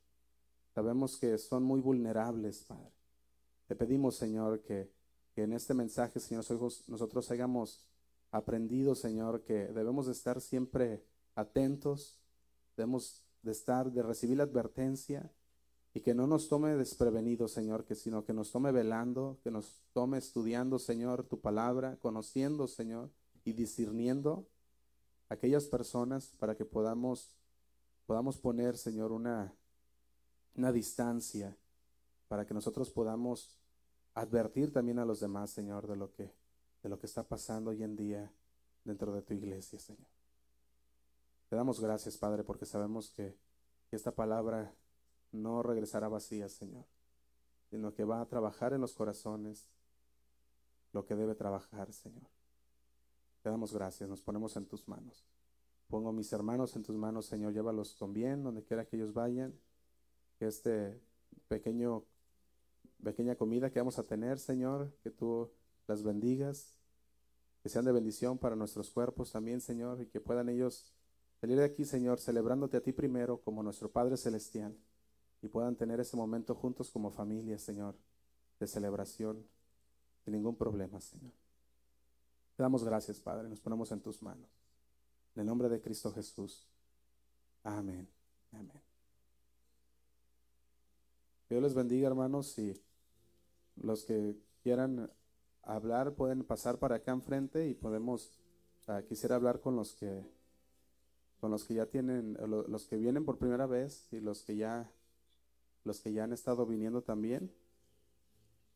sabemos que son muy vulnerables, Padre. Te pedimos, Señor, que, en este mensaje, Señor, nosotros hayamos aprendido, Señor, que debemos de estar siempre atentos, debemos de estar, de recibir la advertencia, y que no nos tome desprevenidos, Señor, que sino que nos tome velando, que nos tome estudiando, Señor, tu palabra, conociendo, Señor, y discerniendo aquellas personas para que podamos podamos poner, Señor, una una distancia para que nosotros podamos advertir también a los demás, Señor, de lo que de lo que está pasando hoy en día dentro de tu iglesia, Señor. Te damos gracias, Padre, porque sabemos que esta palabra no regresará vacía, Señor, sino que va a trabajar en los corazones lo que debe trabajar, Señor. Te damos gracias, nos ponemos en tus manos. Pongo mis hermanos en tus manos, Señor, llévalos con bien, donde quiera que ellos vayan. Este pequeño, pequeña comida que vamos a tener, Señor, que tú las bendigas, que sean de bendición para nuestros cuerpos también, Señor, y que puedan ellos salir de aquí, Señor, celebrándote a ti primero como nuestro Padre Celestial, y puedan tener ese momento juntos como familia, Señor, de celebración, sin ningún problema, Señor. Te damos gracias, Padre, nos ponemos en tus manos. En el nombre de Cristo Jesús. Amén. Amén. Dios les bendiga, hermanos, y los que quieran hablar pueden pasar para acá enfrente y podemos, quisiera hablar con los que, con los que ya tienen, los que vienen por primera vez y los que ya, los que ya han estado viniendo también,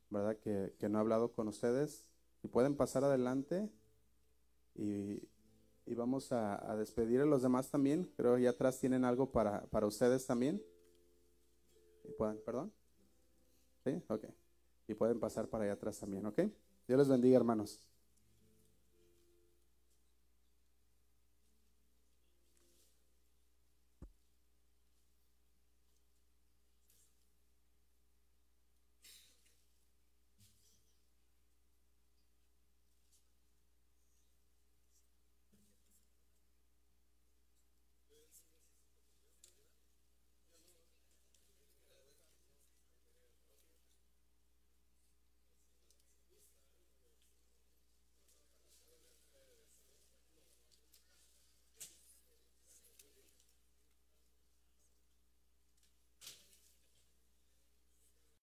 ¿verdad? Que, que no he hablado con ustedes y pueden pasar adelante y, y vamos a, despedir a los demás también. Creo que allá atrás tienen algo para, para ustedes también. Y pueden, perdón. ¿Sí? Ok. Y pueden pasar para allá atrás también, ¿ok? Dios les bendiga, hermanos.